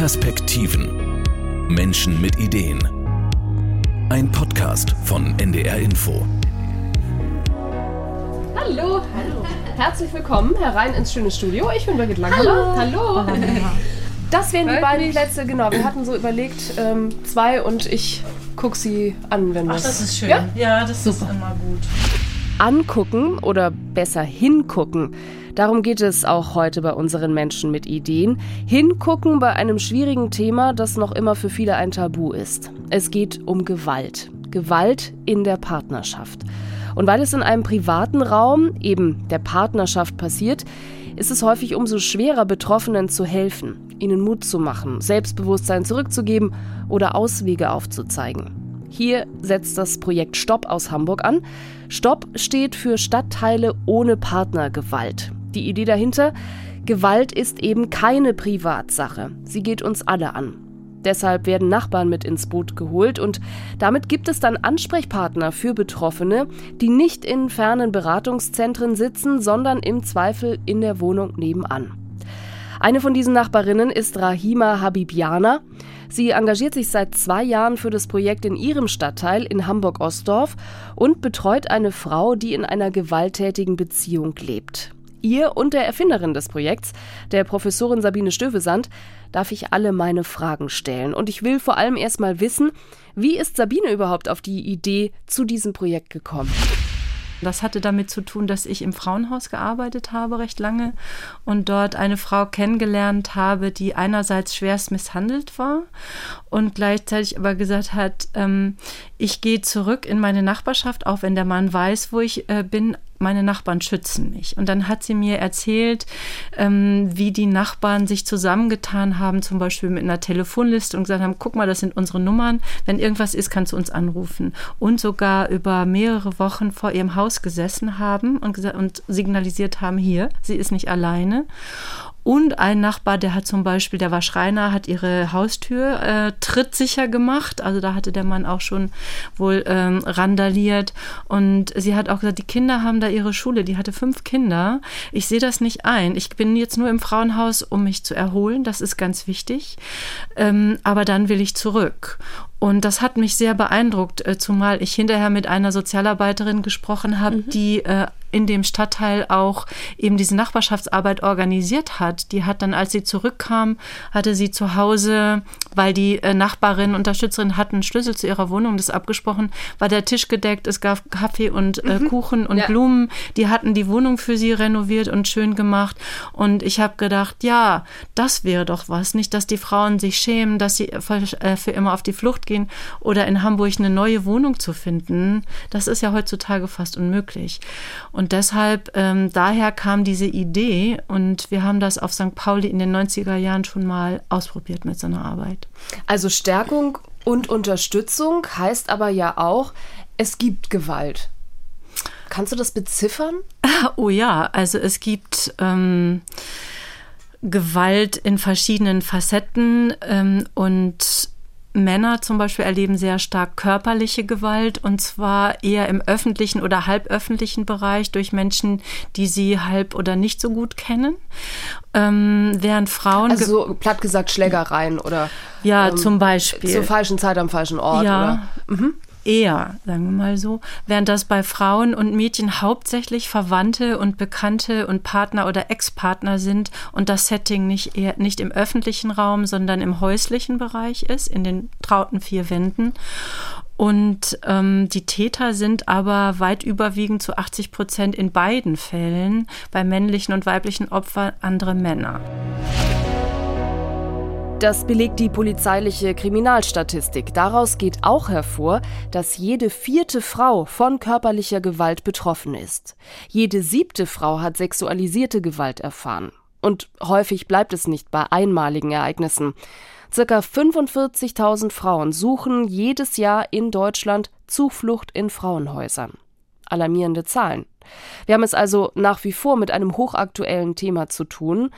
Perspektiven. Menschen mit Ideen. Ein Podcast von NDR Info. Hallo. Hallo. Herzlich willkommen herein ins schöne Studio. Ich bin Birgit Langhammer. Hallo. Hallo. Das wären die beiden Plätze, genau. Wir hatten so überlegt, ähm, zwei und ich gucke sie an, wenn wir Ach, das ist schön. Ja, ja das Super. ist immer gut. Angucken oder besser hingucken Darum geht es auch heute bei unseren Menschen mit Ideen. Hingucken bei einem schwierigen Thema, das noch immer für viele ein Tabu ist. Es geht um Gewalt. Gewalt in der Partnerschaft. Und weil es in einem privaten Raum, eben der Partnerschaft, passiert, ist es häufig umso schwerer, Betroffenen zu helfen, ihnen Mut zu machen, Selbstbewusstsein zurückzugeben oder Auswege aufzuzeigen. Hier setzt das Projekt Stopp aus Hamburg an. Stopp steht für Stadtteile ohne Partnergewalt. Die Idee dahinter, Gewalt ist eben keine Privatsache. Sie geht uns alle an. Deshalb werden Nachbarn mit ins Boot geholt und damit gibt es dann Ansprechpartner für Betroffene, die nicht in fernen Beratungszentren sitzen, sondern im Zweifel in der Wohnung nebenan. Eine von diesen Nachbarinnen ist Rahima Habibiana. Sie engagiert sich seit zwei Jahren für das Projekt in ihrem Stadtteil in Hamburg-Ostdorf und betreut eine Frau, die in einer gewalttätigen Beziehung lebt. Ihr und der Erfinderin des Projekts, der Professorin Sabine Stövesand, darf ich alle meine Fragen stellen. Und ich will vor allem erstmal wissen, wie ist Sabine überhaupt auf die Idee zu diesem Projekt gekommen? Das hatte damit zu tun, dass ich im Frauenhaus gearbeitet habe recht lange und dort eine Frau kennengelernt habe, die einerseits schwerst misshandelt war und gleichzeitig aber gesagt hat, ähm, ich gehe zurück in meine Nachbarschaft, auch wenn der Mann weiß, wo ich äh, bin, meine Nachbarn schützen mich. Und dann hat sie mir erzählt, ähm, wie die Nachbarn sich zusammengetan haben, zum Beispiel mit einer Telefonliste und gesagt haben, guck mal, das sind unsere Nummern. Wenn irgendwas ist, kannst du uns anrufen. Und sogar über mehrere Wochen vor ihrem Haus gesessen haben und, und signalisiert haben, hier, sie ist nicht alleine. Und ein Nachbar, der hat zum Beispiel, der war Schreiner, hat ihre Haustür äh, trittsicher gemacht. Also da hatte der Mann auch schon wohl ähm, randaliert. Und sie hat auch gesagt, die Kinder haben da ihre Schule. Die hatte fünf Kinder. Ich sehe das nicht ein. Ich bin jetzt nur im Frauenhaus, um mich zu erholen. Das ist ganz wichtig. Ähm, aber dann will ich zurück. Und das hat mich sehr beeindruckt, äh, zumal ich hinterher mit einer Sozialarbeiterin gesprochen habe, mhm. die äh, in dem Stadtteil auch eben diese Nachbarschaftsarbeit organisiert hat. Die hat dann, als sie zurückkam, hatte sie zu Hause, weil die äh, Nachbarin, Unterstützerin hatten Schlüssel zu ihrer Wohnung, das abgesprochen, war der Tisch gedeckt, es gab Kaffee und äh, mhm. Kuchen und ja. Blumen. Die hatten die Wohnung für sie renoviert und schön gemacht. Und ich habe gedacht, ja, das wäre doch was. Nicht, dass die Frauen sich schämen, dass sie für, äh, für immer auf die Flucht gehen oder in Hamburg eine neue Wohnung zu finden. Das ist ja heutzutage fast unmöglich. Und deshalb, ähm, daher kam diese Idee und wir haben das auf St. Pauli in den 90er Jahren schon mal ausprobiert mit so einer Arbeit. Also Stärkung und Unterstützung heißt aber ja auch, es gibt Gewalt. Kannst du das beziffern? Oh ja, also es gibt ähm, Gewalt in verschiedenen Facetten ähm, und Männer zum Beispiel erleben sehr stark körperliche Gewalt und zwar eher im öffentlichen oder halböffentlichen Bereich durch Menschen, die sie halb oder nicht so gut kennen. Ähm, während Frauen. Also so platt gesagt Schlägereien oder. Ja, ähm, zum Beispiel. Zur falschen Zeit am falschen Ort. Ja. Oder? Mhm eher, sagen wir mal so, während das bei Frauen und Mädchen hauptsächlich Verwandte und Bekannte und Partner oder Ex-Partner sind und das Setting nicht, eher, nicht im öffentlichen Raum, sondern im häuslichen Bereich ist, in den trauten vier Wänden. Und ähm, die Täter sind aber weit überwiegend zu 80 Prozent in beiden Fällen bei männlichen und weiblichen Opfern andere Männer. Das belegt die polizeiliche Kriminalstatistik. Daraus geht auch hervor, dass jede vierte Frau von körperlicher Gewalt betroffen ist. Jede siebte Frau hat sexualisierte Gewalt erfahren. Und häufig bleibt es nicht bei einmaligen Ereignissen. Circa 45.000 Frauen suchen jedes Jahr in Deutschland Zuflucht in Frauenhäusern. Alarmierende Zahlen. Wir haben es also nach wie vor mit einem hochaktuellen Thema zu tun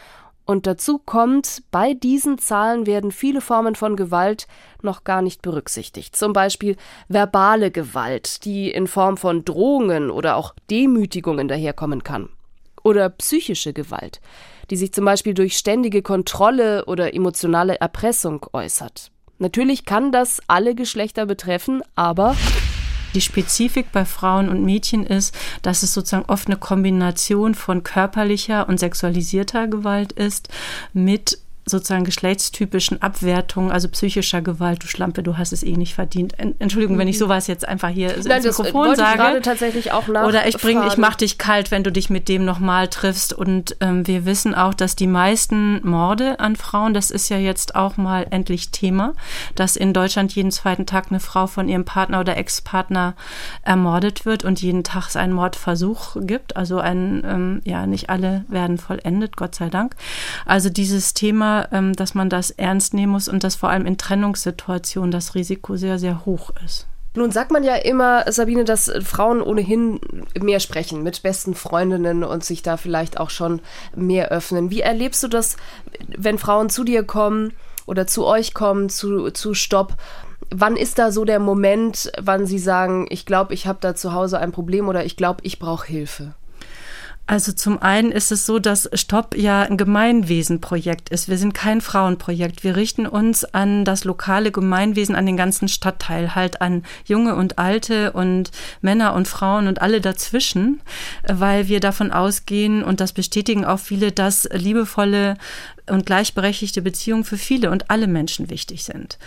und dazu kommt, bei diesen Zahlen werden viele Formen von Gewalt noch gar nicht berücksichtigt. Zum Beispiel verbale Gewalt, die in Form von Drohungen oder auch Demütigungen daherkommen kann. Oder psychische Gewalt, die sich zum Beispiel durch ständige Kontrolle oder emotionale Erpressung äußert. Natürlich kann das alle Geschlechter betreffen, aber die Spezifik bei Frauen und Mädchen ist, dass es sozusagen oft eine Kombination von körperlicher und sexualisierter Gewalt ist mit sozusagen geschlechtstypischen Abwertungen, also psychischer Gewalt, du Schlampe, du hast es eh nicht verdient. Entschuldigung, wenn ich mhm. sowas jetzt einfach hier Nein, ins Mikrofon das sage. gerade tatsächlich auch Oder ich bringe, ich mach dich kalt, wenn du dich mit dem nochmal triffst. Und ähm, wir wissen auch, dass die meisten Morde an Frauen, das ist ja jetzt auch mal endlich Thema, dass in Deutschland jeden zweiten Tag eine Frau von ihrem Partner oder Ex-Partner ermordet wird und jeden Tag es einen Mordversuch gibt. Also ein, ähm, ja, nicht alle werden vollendet, Gott sei Dank. Also dieses Thema ähm, dass man das ernst nehmen muss und dass vor allem in Trennungssituationen das Risiko sehr, sehr hoch ist. Nun sagt man ja immer, Sabine, dass Frauen ohnehin mehr sprechen mit besten Freundinnen und sich da vielleicht auch schon mehr öffnen. Wie erlebst du das, wenn Frauen zu dir kommen oder zu euch kommen, zu, zu Stopp? Wann ist da so der Moment, wann sie sagen, ich glaube, ich habe da zu Hause ein Problem oder ich glaube, ich brauche Hilfe? Also zum einen ist es so, dass Stopp ja ein Gemeinwesenprojekt ist. Wir sind kein Frauenprojekt. Wir richten uns an das lokale Gemeinwesen, an den ganzen Stadtteil, halt an junge und alte und Männer und Frauen und alle dazwischen, weil wir davon ausgehen und das bestätigen auch viele, dass liebevolle und gleichberechtigte Beziehungen für viele und alle Menschen wichtig sind.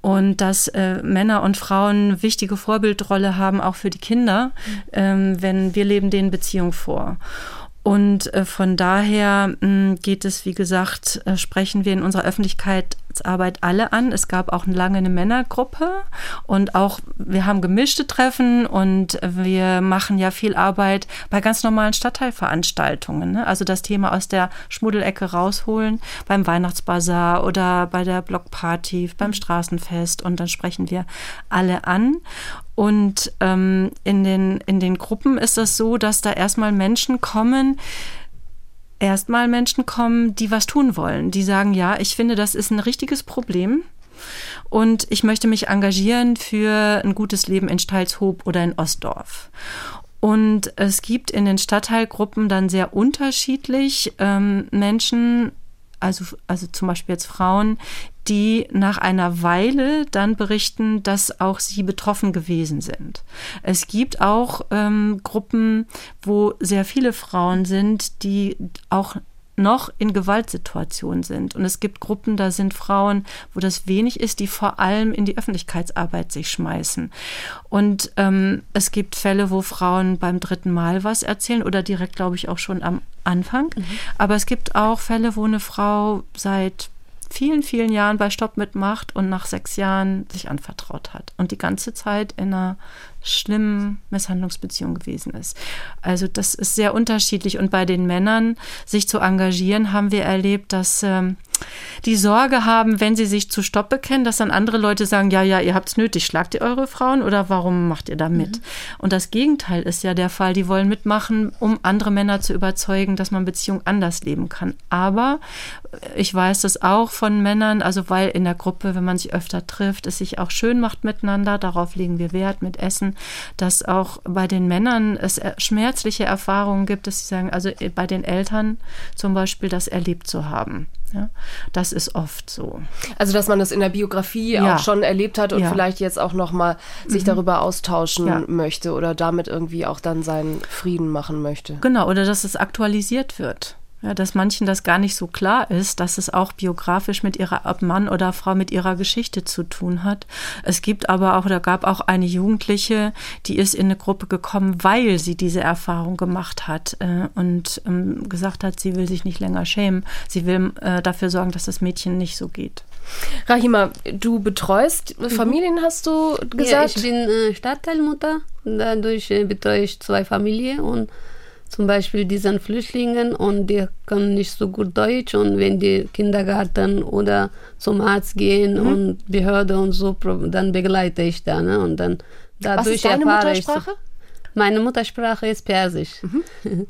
Und dass äh, Männer und Frauen wichtige Vorbildrolle haben, auch für die Kinder, mhm. ähm, wenn wir leben denen Beziehung vor. Und äh, von daher mh, geht es, wie gesagt, äh, sprechen wir in unserer Öffentlichkeitsarbeit alle an. Es gab auch lange eine Männergruppe und auch wir haben gemischte Treffen und wir machen ja viel Arbeit bei ganz normalen Stadtteilveranstaltungen. Ne? Also das Thema aus der Schmuddelecke rausholen beim Weihnachtsbazar oder bei der Blockparty, beim Straßenfest und dann sprechen wir alle an. Und ähm, in, den, in den Gruppen ist es so, dass da erstmal Menschen kommen, erstmal Menschen kommen, die was tun wollen. Die sagen, ja, ich finde, das ist ein richtiges Problem. Und ich möchte mich engagieren für ein gutes Leben in Steilshoop oder in Ostdorf. Und es gibt in den Stadtteilgruppen dann sehr unterschiedlich ähm, Menschen, also, also zum Beispiel jetzt Frauen, die nach einer Weile dann berichten, dass auch sie betroffen gewesen sind. Es gibt auch ähm, Gruppen, wo sehr viele Frauen sind, die auch noch in Gewaltsituationen sind. Und es gibt Gruppen, da sind Frauen, wo das wenig ist, die vor allem in die Öffentlichkeitsarbeit sich schmeißen. Und ähm, es gibt Fälle, wo Frauen beim dritten Mal was erzählen oder direkt, glaube ich, auch schon am Anfang. Mhm. Aber es gibt auch Fälle, wo eine Frau seit vielen, vielen Jahren bei Stopp mitmacht und nach sechs Jahren sich anvertraut hat und die ganze Zeit in einer schlimmen Misshandlungsbeziehung gewesen ist. Also das ist sehr unterschiedlich und bei den Männern sich zu engagieren, haben wir erlebt, dass ähm, die Sorge haben, wenn sie sich zu Stopp bekennen, dass dann andere Leute sagen, ja, ja, ihr habt es nötig, schlagt ihr eure Frauen oder warum macht ihr da mit? Mhm. Und das Gegenteil ist ja der Fall, die wollen mitmachen, um andere Männer zu überzeugen, dass man Beziehung anders leben kann. Aber ich weiß das auch von Männern, also weil in der Gruppe, wenn man sich öfter trifft, es sich auch schön macht miteinander, darauf legen wir Wert mit Essen, dass auch bei den Männern es schmerzliche Erfahrungen gibt, dass sie sagen, also bei den Eltern zum Beispiel das erlebt zu haben. Ja, das ist oft so. Also, dass man das in der Biografie ja. auch schon erlebt hat und ja. vielleicht jetzt auch nochmal sich mhm. darüber austauschen möchte oder damit irgendwie auch dann seinen Frieden machen möchte. Genau, oder dass es aktualisiert wird. Ja, dass manchen das gar nicht so klar ist, dass es auch biografisch mit ihrer ob Mann oder Frau mit ihrer Geschichte zu tun hat. Es gibt aber auch, da gab auch eine Jugendliche, die ist in eine Gruppe gekommen, weil sie diese Erfahrung gemacht hat äh, und ähm, gesagt hat, sie will sich nicht länger schämen. Sie will äh, dafür sorgen, dass das Mädchen nicht so geht. Rahima, du betreust mhm. Familien, hast du gesagt? Ja, ich bin äh, Stadtteilmutter. Dadurch äh, betreue ich zwei Familien und zum Beispiel diesen Flüchtlingen und die können nicht so gut Deutsch und wenn die Kindergarten oder zum Arzt gehen mhm. und Behörde und so, dann begleite ich da. Ne? Und dann dadurch Was ist deine Muttersprache? Meine Muttersprache ist Persisch. Mhm.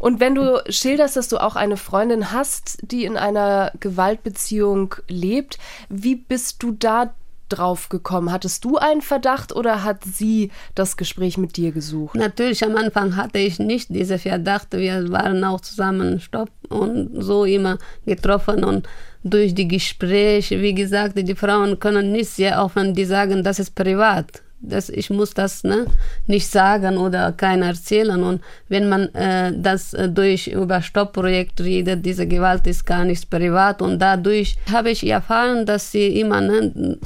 Und wenn du schilderst, dass du auch eine Freundin hast, die in einer Gewaltbeziehung lebt, wie bist du da drauf gekommen? Hattest du einen Verdacht oder hat sie das Gespräch mit dir gesucht? Natürlich, am Anfang hatte ich nicht diesen Verdacht. Wir waren auch zusammen Stopp und so immer getroffen und durch die Gespräche, wie gesagt, die Frauen können nicht sehr offen, die sagen, das ist privat das, ich muss das ne, nicht sagen oder keiner erzählen. Und wenn man äh, das äh, durch über Stoppprojekt redet, diese Gewalt ist gar nicht privat. Und dadurch habe ich erfahren, dass sie immer ne,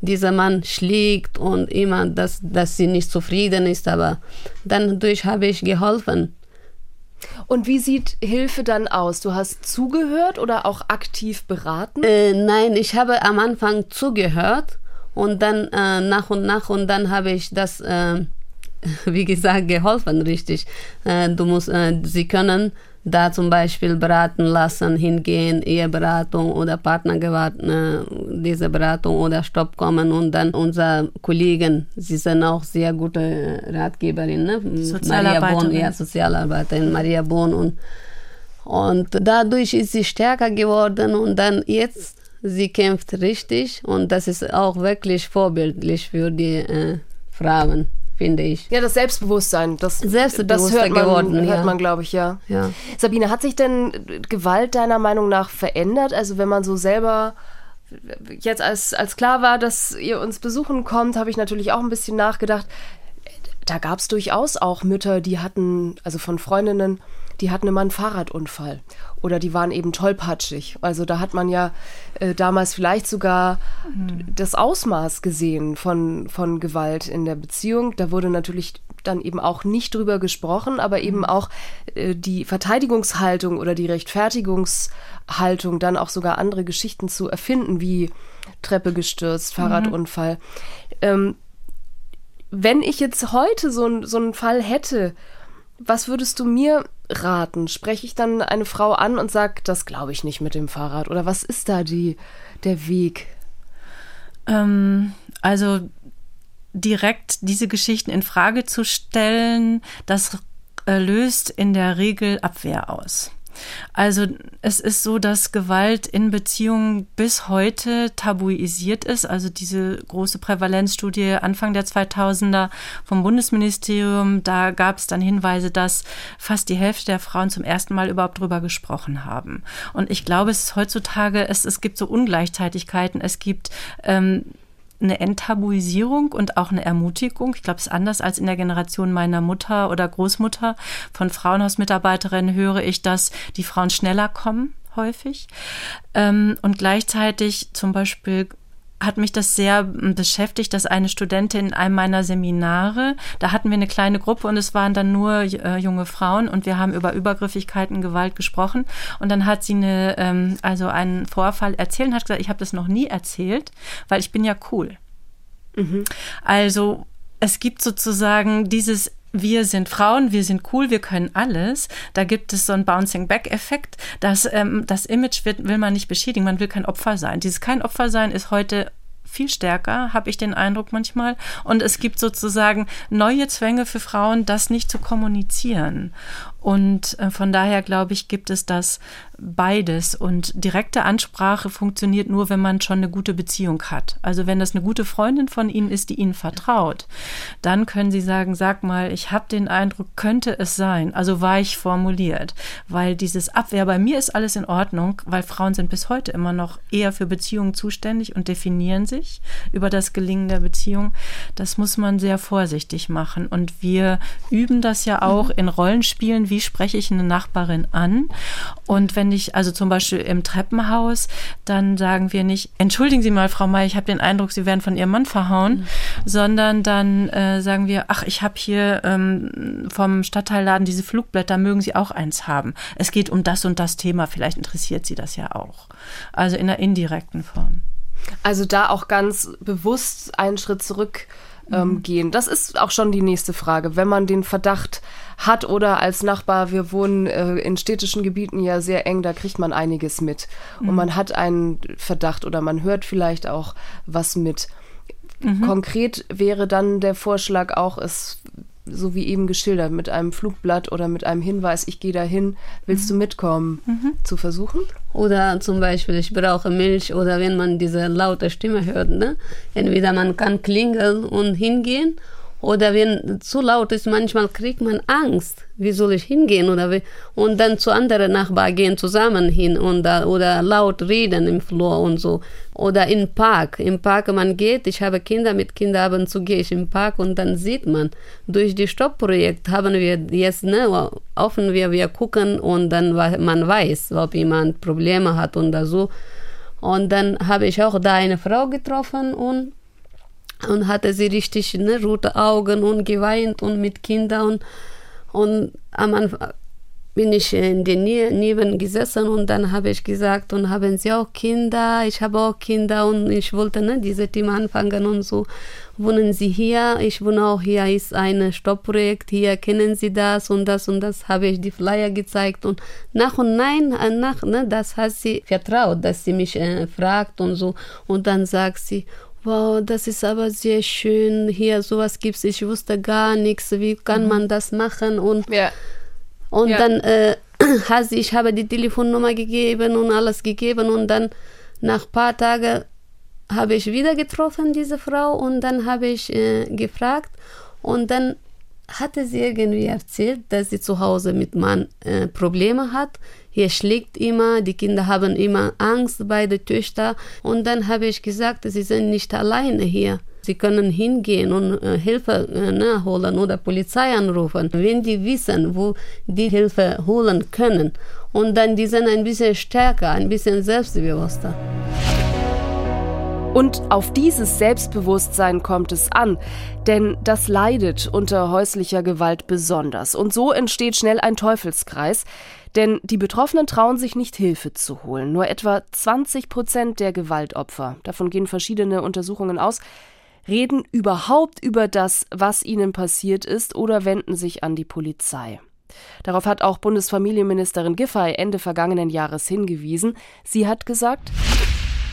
dieser Mann schlägt und immer, dass, dass sie nicht zufrieden ist. Aber dann durch habe ich geholfen. Und wie sieht Hilfe dann aus? Du hast zugehört oder auch aktiv beraten? Äh, nein, ich habe am Anfang zugehört und dann äh, nach und nach und dann habe ich das, äh, wie gesagt, geholfen, richtig. Äh, du musst, äh, sie können da zum Beispiel beraten lassen, hingehen, Eheberatung oder Partnergewalt, äh, diese Beratung oder Stopp kommen und dann unsere Kollegen, sie sind auch sehr gute Ratgeberin, ne? Maria Bohn, ja, Sozialarbeiterin Maria Bohn und und dadurch ist sie stärker geworden und dann jetzt sie kämpft richtig und das ist auch wirklich vorbildlich für die äh, Frauen, finde ich. Ja, das Selbstbewusstsein, das, das hört man, geworden, hört man glaube ich, ja. ja. Sabine, hat sich denn Gewalt deiner Meinung nach verändert? Also wenn man so selber jetzt als, als klar war, dass ihr uns besuchen kommt, habe ich natürlich auch ein bisschen nachgedacht. Da gab es durchaus auch Mütter, die hatten, also von Freundinnen, die hatten immer einen Fahrradunfall oder die waren eben tollpatschig. Also da hat man ja äh, damals vielleicht sogar mhm. das Ausmaß gesehen von, von Gewalt in der Beziehung. Da wurde natürlich dann eben auch nicht drüber gesprochen, aber eben mhm. auch äh, die Verteidigungshaltung oder die Rechtfertigungshaltung, dann auch sogar andere Geschichten zu erfinden, wie Treppe gestürzt, mhm. Fahrradunfall. Mhm. Ähm, wenn ich jetzt heute so, so einen Fall hätte, was würdest du mir raten? Spreche ich dann eine Frau an und sage, das glaube ich nicht mit dem Fahrrad? Oder was ist da die, der Weg? Ähm, also direkt diese Geschichten in Frage zu stellen, das äh, löst in der Regel Abwehr aus. Also es ist so, dass Gewalt in Beziehungen bis heute tabuisiert ist. Also diese große Prävalenzstudie Anfang der 2000er vom Bundesministerium, da gab es dann Hinweise, dass fast die Hälfte der Frauen zum ersten Mal überhaupt drüber gesprochen haben. Und ich glaube, es ist heutzutage, es, es gibt so Ungleichzeitigkeiten. Es gibt ähm, eine Enttabuisierung und auch eine Ermutigung. Ich glaube, es ist anders als in der Generation meiner Mutter oder Großmutter. Von Frauenhausmitarbeiterinnen höre ich, dass die Frauen schneller kommen, häufig. Ähm, und gleichzeitig zum Beispiel hat mich das sehr beschäftigt, dass eine Studentin in einem meiner Seminare, da hatten wir eine kleine Gruppe und es waren dann nur äh, junge Frauen und wir haben über Übergriffigkeiten, Gewalt gesprochen und dann hat sie eine, ähm, also einen Vorfall erzählt und hat gesagt, ich habe das noch nie erzählt, weil ich bin ja cool. Mhm. Also es gibt sozusagen dieses wir sind Frauen, wir sind cool, wir können alles. Da gibt es so einen Bouncing-Back-Effekt. Das, ähm, das Image wird, will man nicht beschädigen, man will kein Opfer sein. Dieses kein Opfer sein ist heute viel stärker, habe ich den Eindruck manchmal. Und es gibt sozusagen neue Zwänge für Frauen, das nicht zu kommunizieren. Und äh, von daher glaube ich, gibt es das beides. Und direkte Ansprache funktioniert nur, wenn man schon eine gute Beziehung hat. Also wenn das eine gute Freundin von Ihnen ist, die Ihnen vertraut, dann können Sie sagen, sag mal, ich habe den Eindruck, könnte es sein. Also weich formuliert. Weil dieses Abwehr, bei mir ist alles in Ordnung, weil Frauen sind bis heute immer noch eher für Beziehungen zuständig und definieren sich über das Gelingen der Beziehung. Das muss man sehr vorsichtig machen. Und wir üben das ja auch mhm. in Rollenspielen, wie spreche ich eine Nachbarin an. Und wenn ich, also zum Beispiel im Treppenhaus, dann sagen wir nicht, entschuldigen Sie mal, Frau May, ich habe den Eindruck, Sie werden von Ihrem Mann verhauen, mhm. sondern dann äh, sagen wir, ach, ich habe hier ähm, vom Stadtteilladen diese Flugblätter, mögen Sie auch eins haben. Es geht um das und das Thema, vielleicht interessiert Sie das ja auch. Also in einer indirekten Form. Also da auch ganz bewusst einen Schritt zurück ähm, mhm. gehen. Das ist auch schon die nächste Frage. Wenn man den Verdacht hat oder als Nachbar, wir wohnen äh, in städtischen Gebieten ja sehr eng, da kriegt man einiges mit. Mhm. Und man hat einen Verdacht oder man hört vielleicht auch was mit. Mhm. Konkret wäre dann der Vorschlag auch, es so wie eben geschildert, mit einem Flugblatt oder mit einem Hinweis, ich gehe dahin, willst mhm. du mitkommen, mhm. zu versuchen? Oder zum Beispiel, ich brauche Milch oder wenn man diese laute Stimme hört, ne? entweder man kann klingeln und hingehen oder wenn zu laut ist, manchmal kriegt man Angst. Wie soll ich hingehen? Oder wie? Und dann zu anderen Nachbarn gehen zusammen hin und, oder laut reden im Flur und so. Oder im Park. Im Park man geht, ich habe Kinder, mit Kindern ab und zu gehe ich im Park und dann sieht man, durch die Stoppprojekt haben wir jetzt, ne, offen wir, wir gucken und dann man weiß, ob jemand Probleme hat oder so. Und dann habe ich auch da eine Frau getroffen und und hatte sie richtig ne, rote Augen und geweint und mit Kindern. Und, und am Anfang bin ich in der Nähe neben gesessen und dann habe ich gesagt und haben Sie auch Kinder? Ich habe auch Kinder. Und ich wollte ne, diese Thema anfangen und so. Wohnen Sie hier? Ich wohne auch hier, ist ein Stoppprojekt hier, kennen Sie das? Und das und das. Habe ich die Flyer gezeigt. Und nach und nein, nach, ne, das hat sie vertraut, dass sie mich äh, fragt und so. Und dann sagt sie, wow, das ist aber sehr schön, hier sowas gibt es, ich wusste gar nichts, wie kann mhm. man das machen und, ja. und ja. dann äh, hat ich habe die Telefonnummer gegeben und alles gegeben und dann nach ein paar Tagen habe ich wieder getroffen, diese Frau, und dann habe ich äh, gefragt und dann hatte sie irgendwie erzählt, dass sie zu Hause mit Mann äh, Probleme hat. Hier schlägt immer, die Kinder haben immer Angst, beide Töchter. Und dann habe ich gesagt, sie sind nicht alleine hier. Sie können hingehen und äh, Hilfe äh, ne, holen oder Polizei anrufen, wenn die wissen, wo die Hilfe holen können. Und dann die sind ein bisschen stärker, ein bisschen selbstbewusster. Und auf dieses Selbstbewusstsein kommt es an, denn das leidet unter häuslicher Gewalt besonders. Und so entsteht schnell ein Teufelskreis, denn die Betroffenen trauen sich nicht Hilfe zu holen. Nur etwa 20 Prozent der Gewaltopfer, davon gehen verschiedene Untersuchungen aus, reden überhaupt über das, was ihnen passiert ist oder wenden sich an die Polizei. Darauf hat auch Bundesfamilienministerin Giffey Ende vergangenen Jahres hingewiesen. Sie hat gesagt,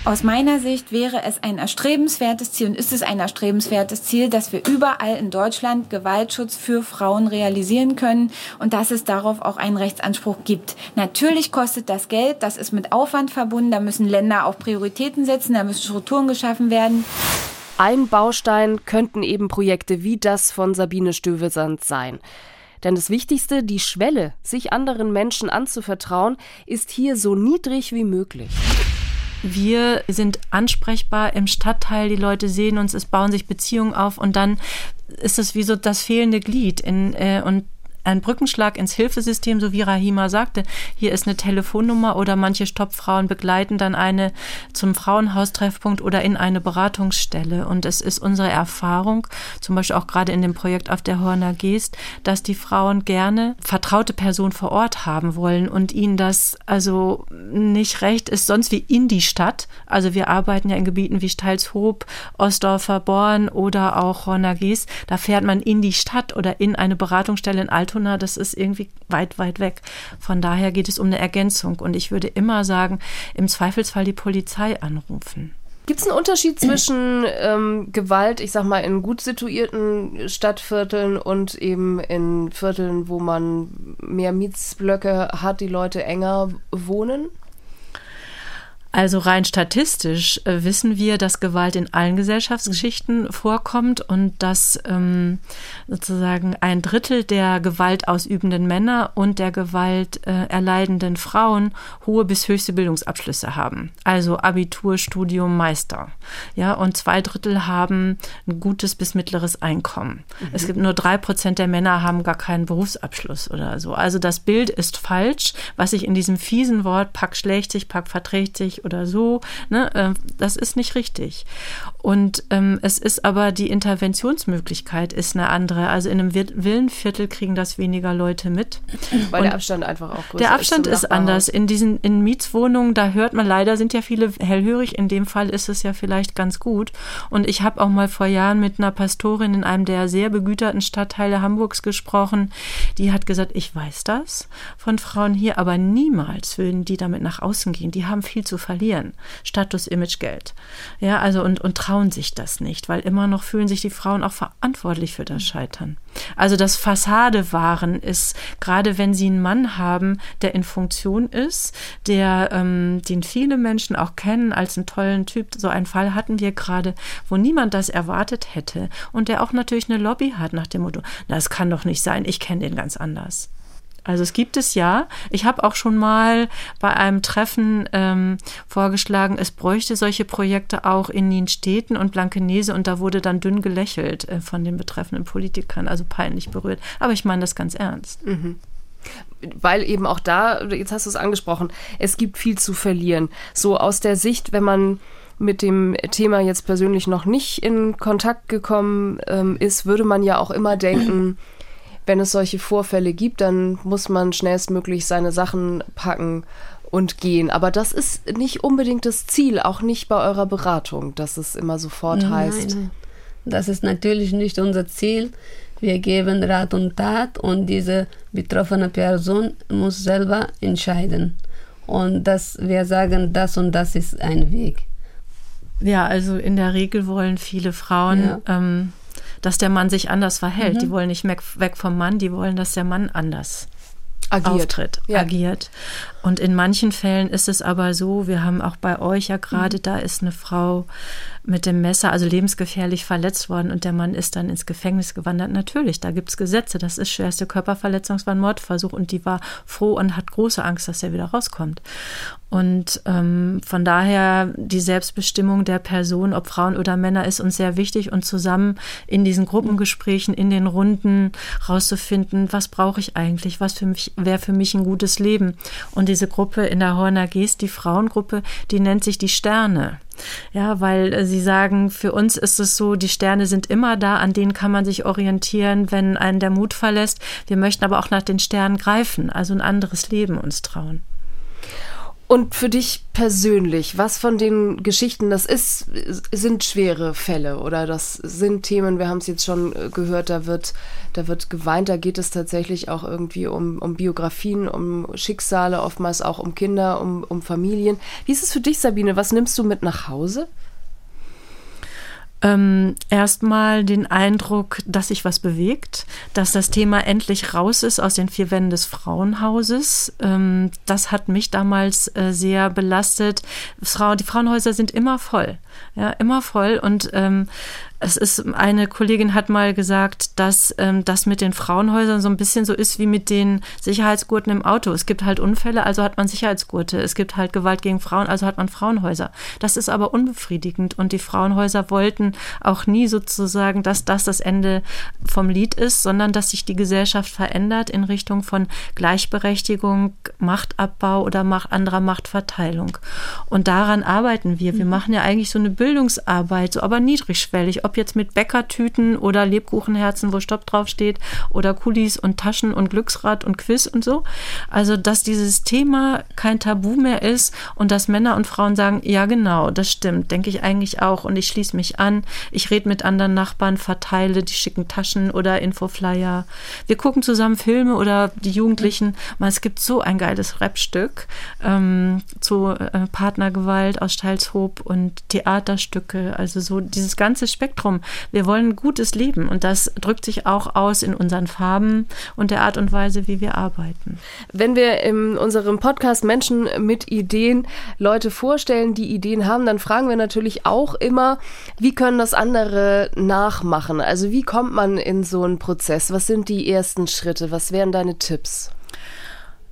aus meiner Sicht wäre es ein erstrebenswertes Ziel und ist es ein erstrebenswertes Ziel, dass wir überall in Deutschland Gewaltschutz für Frauen realisieren können und dass es darauf auch einen Rechtsanspruch gibt. Natürlich kostet das Geld, das ist mit Aufwand verbunden, da müssen Länder auch Prioritäten setzen, da müssen Strukturen geschaffen werden. Ein Baustein könnten eben Projekte wie das von Sabine Stövesand sein. Denn das Wichtigste, die Schwelle, sich anderen Menschen anzuvertrauen, ist hier so niedrig wie möglich wir sind ansprechbar im Stadtteil, die Leute sehen uns, es bauen sich Beziehungen auf und dann ist es wie so das fehlende Glied in, äh, und ein Brückenschlag ins Hilfesystem, so wie Rahima sagte. Hier ist eine Telefonnummer oder manche Stoppfrauen begleiten dann eine zum Frauenhaustreffpunkt oder in eine Beratungsstelle. Und es ist unsere Erfahrung, zum Beispiel auch gerade in dem Projekt auf der Horner Geest, dass die Frauen gerne vertraute Personen vor Ort haben wollen und ihnen das also nicht recht ist, sonst wie in die Stadt. Also wir arbeiten ja in Gebieten wie Steilshoop, Ostdorfer Born oder auch Horner Geest. Da fährt man in die Stadt oder in eine Beratungsstelle in Alt Altona, das ist irgendwie weit, weit weg. Von daher geht es um eine Ergänzung. Und ich würde immer sagen, im Zweifelsfall die Polizei anrufen. Gibt es einen Unterschied zwischen ähm, Gewalt, ich sag mal, in gut situierten Stadtvierteln und eben in Vierteln, wo man mehr Mietsblöcke hat, die Leute enger wohnen? Also rein statistisch äh, wissen wir, dass Gewalt in allen Gesellschaftsgeschichten vorkommt und dass ähm, sozusagen ein Drittel der Gewalt ausübenden Männer und der Gewalt äh, erleidenden Frauen hohe bis höchste Bildungsabschlüsse haben. Also Abitur, Studium, Meister. Ja, und zwei Drittel haben ein gutes bis mittleres Einkommen. Mhm. Es gibt nur drei Prozent der Männer haben gar keinen Berufsabschluss oder so. Also das Bild ist falsch, was sich in diesem fiesen Wort Pack schlägt sich, Pack verträgt sich oder so. Ne? Äh, das ist nicht richtig. Und ähm, es ist aber die Interventionsmöglichkeit ist eine andere. Also in einem Villenviertel kriegen das weniger Leute mit. Weil Und der Abstand einfach auch größer ist. Der Abstand ist, ist anders. In diesen in Mietswohnungen, da hört man leider, sind ja viele hellhörig. In dem Fall ist es ja vielleicht ganz gut. Und ich habe auch mal vor Jahren mit einer Pastorin in einem der sehr begüterten Stadtteile Hamburgs gesprochen. Die hat gesagt, ich weiß das von Frauen hier, aber niemals würden die damit nach außen gehen. Die haben viel zu verlieren. Status, Image, Geld. Ja, also und, und trauen sich das nicht, weil immer noch fühlen sich die Frauen auch verantwortlich für das Scheitern. Also das Fassade wahren ist, gerade wenn sie einen Mann haben, der in Funktion ist, der, ähm, den viele Menschen auch kennen als einen tollen Typ. So einen Fall hatten wir gerade, wo niemand das erwartet hätte und der auch natürlich eine Lobby hat nach dem Motto, das kann doch nicht sein, ich kenne den ganz anders. Also es gibt es ja. Ich habe auch schon mal bei einem Treffen ähm, vorgeschlagen, es bräuchte solche Projekte auch in den Städten und Blankenese und da wurde dann dünn gelächelt äh, von den betreffenden Politikern, also peinlich berührt. Aber ich meine das ganz ernst. Mhm weil eben auch da, jetzt hast du es angesprochen, es gibt viel zu verlieren. So aus der Sicht, wenn man mit dem Thema jetzt persönlich noch nicht in Kontakt gekommen ähm, ist, würde man ja auch immer denken, wenn es solche Vorfälle gibt, dann muss man schnellstmöglich seine Sachen packen und gehen. Aber das ist nicht unbedingt das Ziel, auch nicht bei eurer Beratung, dass es immer sofort nein, heißt. Nein. Das ist natürlich nicht unser Ziel. Wir geben Rat und Tat und diese betroffene Person muss selber entscheiden. Und dass wir sagen, das und das ist ein Weg. Ja, also in der Regel wollen viele Frauen ja. ähm, dass der Mann sich anders verhält. Mhm. Die wollen nicht weg vom Mann, die wollen, dass der Mann anders agiert. auftritt, ja. agiert. Und in manchen Fällen ist es aber so, wir haben auch bei euch ja gerade, mhm. da ist eine Frau mit dem Messer, also lebensgefährlich verletzt worden und der Mann ist dann ins Gefängnis gewandert. Natürlich, da gibt es Gesetze, das ist schwerste Körperverletzung, es war ein Mordversuch und die war froh und hat große Angst, dass er wieder rauskommt. Und ähm, von daher die Selbstbestimmung der Person, ob Frauen oder Männer, ist uns sehr wichtig und zusammen in diesen Gruppengesprächen, in den Runden rauszufinden, was brauche ich eigentlich, was für mich wäre für mich ein gutes Leben. Und diese Gruppe in der Horner Geest, die Frauengruppe, die nennt sich die Sterne. Ja, weil äh, sie sagen, für uns ist es so, die Sterne sind immer da, an denen kann man sich orientieren, wenn einen der Mut verlässt. Wir möchten aber auch nach den Sternen greifen, also ein anderes Leben uns trauen. Und für dich persönlich, was von den Geschichten das ist, sind schwere Fälle oder das sind Themen, wir haben es jetzt schon äh, gehört, da wird, da wird geweint, da geht es tatsächlich auch irgendwie um, um Biografien, um Schicksale, oftmals auch um Kinder, um, um Familien. Wie ist es für dich, Sabine? Was nimmst du mit nach Hause? Ähm, erstmal den Eindruck, dass sich was bewegt, dass das Thema endlich raus ist aus den vier Wänden des Frauenhauses. Ähm, das hat mich damals äh, sehr belastet. Frau, die Frauenhäuser sind immer voll, ja, immer voll und ähm, es ist, eine Kollegin hat mal gesagt, dass ähm, das mit den Frauenhäusern so ein bisschen so ist wie mit den Sicherheitsgurten im Auto. Es gibt halt Unfälle, also hat man Sicherheitsgurte. Es gibt halt Gewalt gegen Frauen, also hat man Frauenhäuser. Das ist aber unbefriedigend und die Frauenhäuser wollten auch nie sozusagen, dass das das Ende vom Lied ist, sondern dass sich die Gesellschaft verändert in Richtung von Gleichberechtigung, Machtabbau oder Macht, anderer Machtverteilung. Und daran arbeiten wir. Wir mhm. machen ja eigentlich so eine Bildungsarbeit, so aber niedrigschwellig ob jetzt mit Bäckertüten oder Lebkuchenherzen, wo Stopp draufsteht, oder Kulis und Taschen und Glücksrad und Quiz und so. Also, dass dieses Thema kein Tabu mehr ist und dass Männer und Frauen sagen, ja genau, das stimmt, denke ich eigentlich auch und ich schließe mich an, ich rede mit anderen Nachbarn, verteile die schicken Taschen oder Infoflyer. Wir gucken zusammen Filme oder die Jugendlichen, mal, es gibt so ein geiles Rapstück ähm, zu äh, Partnergewalt aus Steilshoop und Theaterstücke, also so dieses ganze Spektrum Spektrum. Wir wollen ein gutes Leben und das drückt sich auch aus in unseren Farben und der Art und Weise, wie wir arbeiten. Wenn wir in unserem Podcast Menschen mit Ideen Leute vorstellen, die Ideen haben, dann fragen wir natürlich auch immer, wie können das andere nachmachen? Also wie kommt man in so einen Prozess? Was sind die ersten Schritte? Was wären deine Tipps?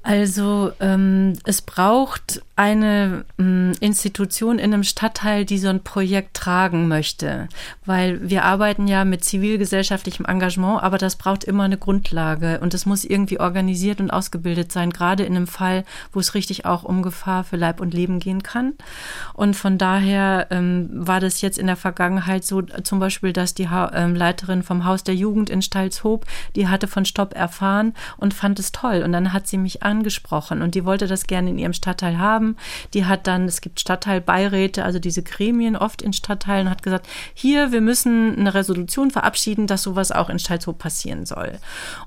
Also ähm, es braucht eine ähm, Institution in einem Stadtteil, die so ein Projekt tragen möchte, weil wir arbeiten ja mit zivilgesellschaftlichem Engagement, aber das braucht immer eine Grundlage. Und es muss irgendwie organisiert und ausgebildet sein, gerade in einem Fall, wo es richtig auch um Gefahr für Leib und Leben gehen kann. Und von daher ähm, war das jetzt in der Vergangenheit so, zum Beispiel, dass die ha ähm, Leiterin vom Haus der Jugend in Stalzhoop, die hatte von Stopp erfahren und fand es toll. Und dann hat sie mich an angesprochen und die wollte das gerne in ihrem Stadtteil haben. Die hat dann, es gibt Stadtteilbeiräte, also diese Gremien oft in Stadtteilen, hat gesagt, hier, wir müssen eine Resolution verabschieden, dass sowas auch in Stalzhoop passieren soll.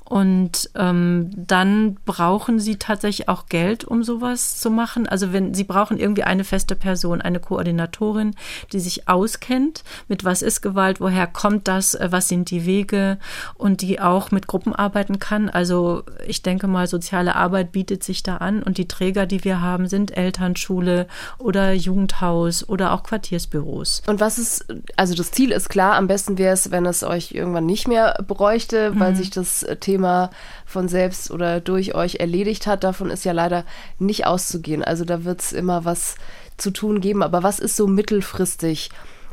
Und ähm, dann brauchen sie tatsächlich auch Geld, um sowas zu machen. Also wenn sie brauchen irgendwie eine feste Person, eine Koordinatorin, die sich auskennt mit was ist Gewalt, woher kommt das, äh, was sind die Wege und die auch mit Gruppen arbeiten kann. Also ich denke mal, soziale Arbeit bietet sich da an und die Träger, die wir haben, sind Elternschule oder Jugendhaus oder auch Quartiersbüros. Und was ist, also das Ziel ist klar, am besten wäre es, wenn es euch irgendwann nicht mehr bräuchte, weil mhm. sich das Thema von selbst oder durch euch erledigt hat. Davon ist ja leider nicht auszugehen. Also da wird es immer was zu tun geben. Aber was ist so mittelfristig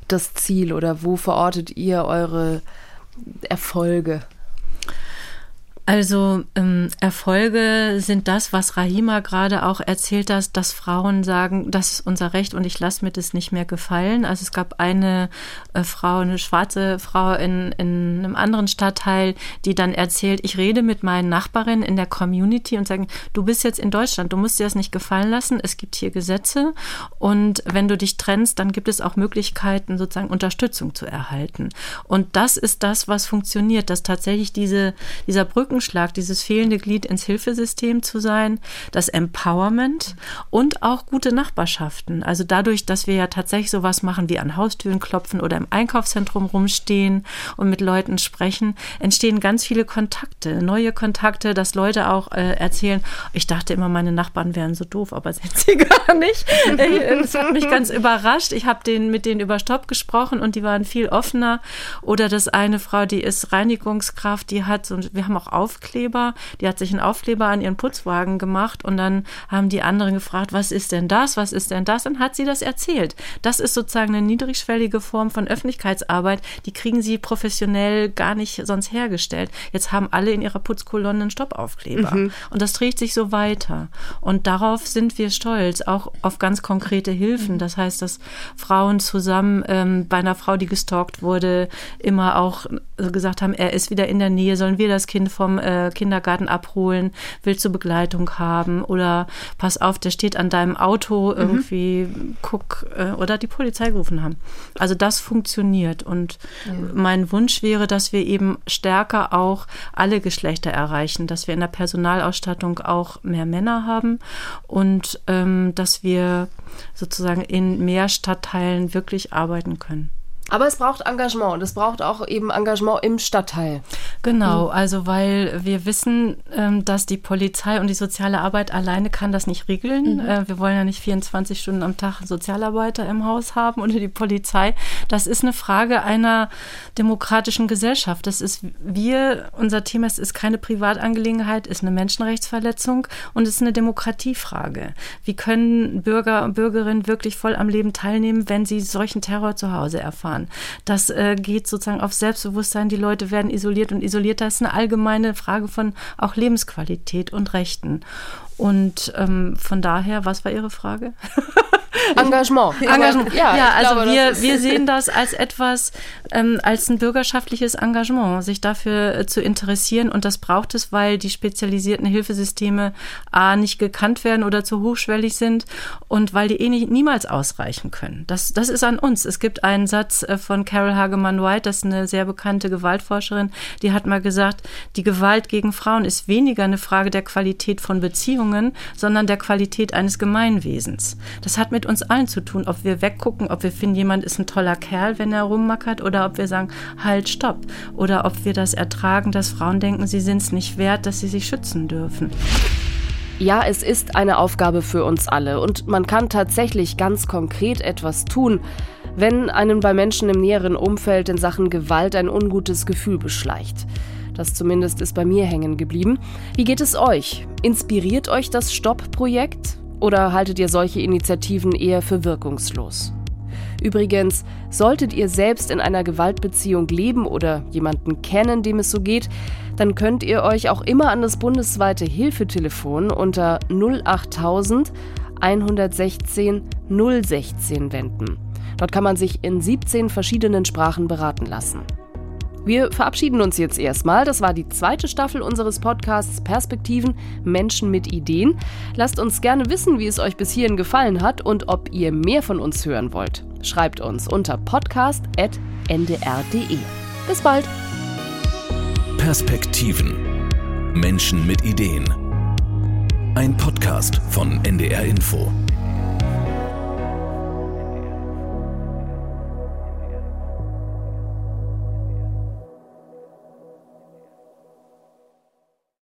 das Ziel oder wo verortet ihr eure Erfolge? Also ähm, Erfolge sind das, was Rahima gerade auch erzählt hat, dass Frauen sagen, das ist unser Recht und ich lasse mir das nicht mehr gefallen. Also es gab eine äh, Frau, eine schwarze Frau in, in einem anderen Stadtteil, die dann erzählt, ich rede mit meinen Nachbarinnen in der Community und sagen, du bist jetzt in Deutschland, du musst dir das nicht gefallen lassen, es gibt hier Gesetze und wenn du dich trennst, dann gibt es auch Möglichkeiten, sozusagen Unterstützung zu erhalten. Und das ist das, was funktioniert, dass tatsächlich diese, dieser Brücken Brückenschlag, dieses fehlende Glied ins Hilfesystem zu sein, das Empowerment und auch gute Nachbarschaften. Also dadurch, dass wir ja tatsächlich sowas machen wie an Haustüren klopfen oder im Einkaufszentrum rumstehen und mit Leuten sprechen, entstehen ganz viele Kontakte, neue Kontakte, dass Leute auch äh, erzählen, ich dachte immer, meine Nachbarn wären so doof, aber sind sie gar nicht. Das hat mich ganz überrascht. Ich habe den, mit denen über Stopp gesprochen und die waren viel offener. Oder das eine Frau, die ist Reinigungskraft, die hat so, wir haben auch Aufkleber. Die hat sich einen Aufkleber an ihren Putzwagen gemacht und dann haben die anderen gefragt, was ist denn das? Was ist denn das? Dann hat sie das erzählt. Das ist sozusagen eine niedrigschwellige Form von Öffentlichkeitsarbeit. Die kriegen sie professionell gar nicht sonst hergestellt. Jetzt haben alle in ihrer Putzkolonne einen Stoppaufkleber. Mhm. Und das trägt sich so weiter. Und darauf sind wir stolz, auch auf ganz konkrete Hilfen. Das heißt, dass Frauen zusammen ähm, bei einer Frau, die gestalkt wurde, immer auch gesagt haben, er ist wieder in der Nähe, sollen wir das Kind vom äh, Kindergarten abholen, willst du Begleitung haben oder pass auf, der steht an deinem Auto mhm. irgendwie, guck, äh, oder die Polizei gerufen haben. Also das funktioniert und ja. mein Wunsch wäre, dass wir eben stärker auch alle Geschlechter erreichen, dass wir in der Personalausstattung auch mehr Männer haben und ähm, dass wir sozusagen in mehr Stadtteilen wirklich arbeiten können. Aber es braucht Engagement und es braucht auch eben Engagement im Stadtteil. Genau, also weil wir wissen, ähm, dass die Polizei und die soziale Arbeit alleine kann das nicht regeln. Mhm. Äh, wir wollen ja nicht 24 Stunden am Tag Sozialarbeiter im Haus haben oder die Polizei. Das ist eine Frage einer demokratischen Gesellschaft. Das ist wir, unser Thema ist, ist keine Privatangelegenheit, ist eine Menschenrechtsverletzung und ist eine Demokratiefrage. Wie können Bürger und Bürgerinnen wirklich voll am Leben teilnehmen, wenn sie solchen Terror zu Hause erfahren? Fahren. Das äh, geht sozusagen auf Selbstbewusstsein. Die Leute werden isoliert und isoliert. Das ist eine allgemeine Frage von auch Lebensqualität und Rechten. Und ähm, von daher, was war Ihre Frage? Engagement. Engagement. Ja, ja also glaube, wir, wir sehen das als etwas, ähm, als ein bürgerschaftliches Engagement, sich dafür äh, zu interessieren. Und das braucht es, weil die spezialisierten Hilfesysteme A nicht gekannt werden oder zu hochschwellig sind und weil die eh nicht, niemals ausreichen können. Das, das ist an uns. Es gibt einen Satz äh, von Carol Hagemann-White, das ist eine sehr bekannte Gewaltforscherin, die hat mal gesagt, die Gewalt gegen Frauen ist weniger eine Frage der Qualität von Beziehungen, sondern der Qualität eines Gemeinwesens. Das hat mit uns allen zu tun, ob wir weggucken, ob wir finden, jemand ist ein toller Kerl, wenn er rummackert, oder ob wir sagen, halt, stopp. Oder ob wir das ertragen, dass Frauen denken, sie sind es nicht wert, dass sie sich schützen dürfen. Ja, es ist eine Aufgabe für uns alle und man kann tatsächlich ganz konkret etwas tun, wenn einem bei Menschen im näheren Umfeld in Sachen Gewalt ein ungutes Gefühl beschleicht. Das zumindest ist bei mir hängen geblieben. Wie geht es euch? Inspiriert euch das Stopp-Projekt? Oder haltet ihr solche Initiativen eher für wirkungslos? Übrigens, solltet ihr selbst in einer Gewaltbeziehung leben oder jemanden kennen, dem es so geht, dann könnt ihr euch auch immer an das bundesweite Hilfetelefon unter 08000 116 016 wenden. Dort kann man sich in 17 verschiedenen Sprachen beraten lassen. Wir verabschieden uns jetzt erstmal. Das war die zweite Staffel unseres Podcasts Perspektiven Menschen mit Ideen. Lasst uns gerne wissen, wie es euch bis hierhin gefallen hat und ob ihr mehr von uns hören wollt. Schreibt uns unter podcast.ndr.de. Bis bald. Perspektiven Menschen mit Ideen. Ein Podcast von NDR Info.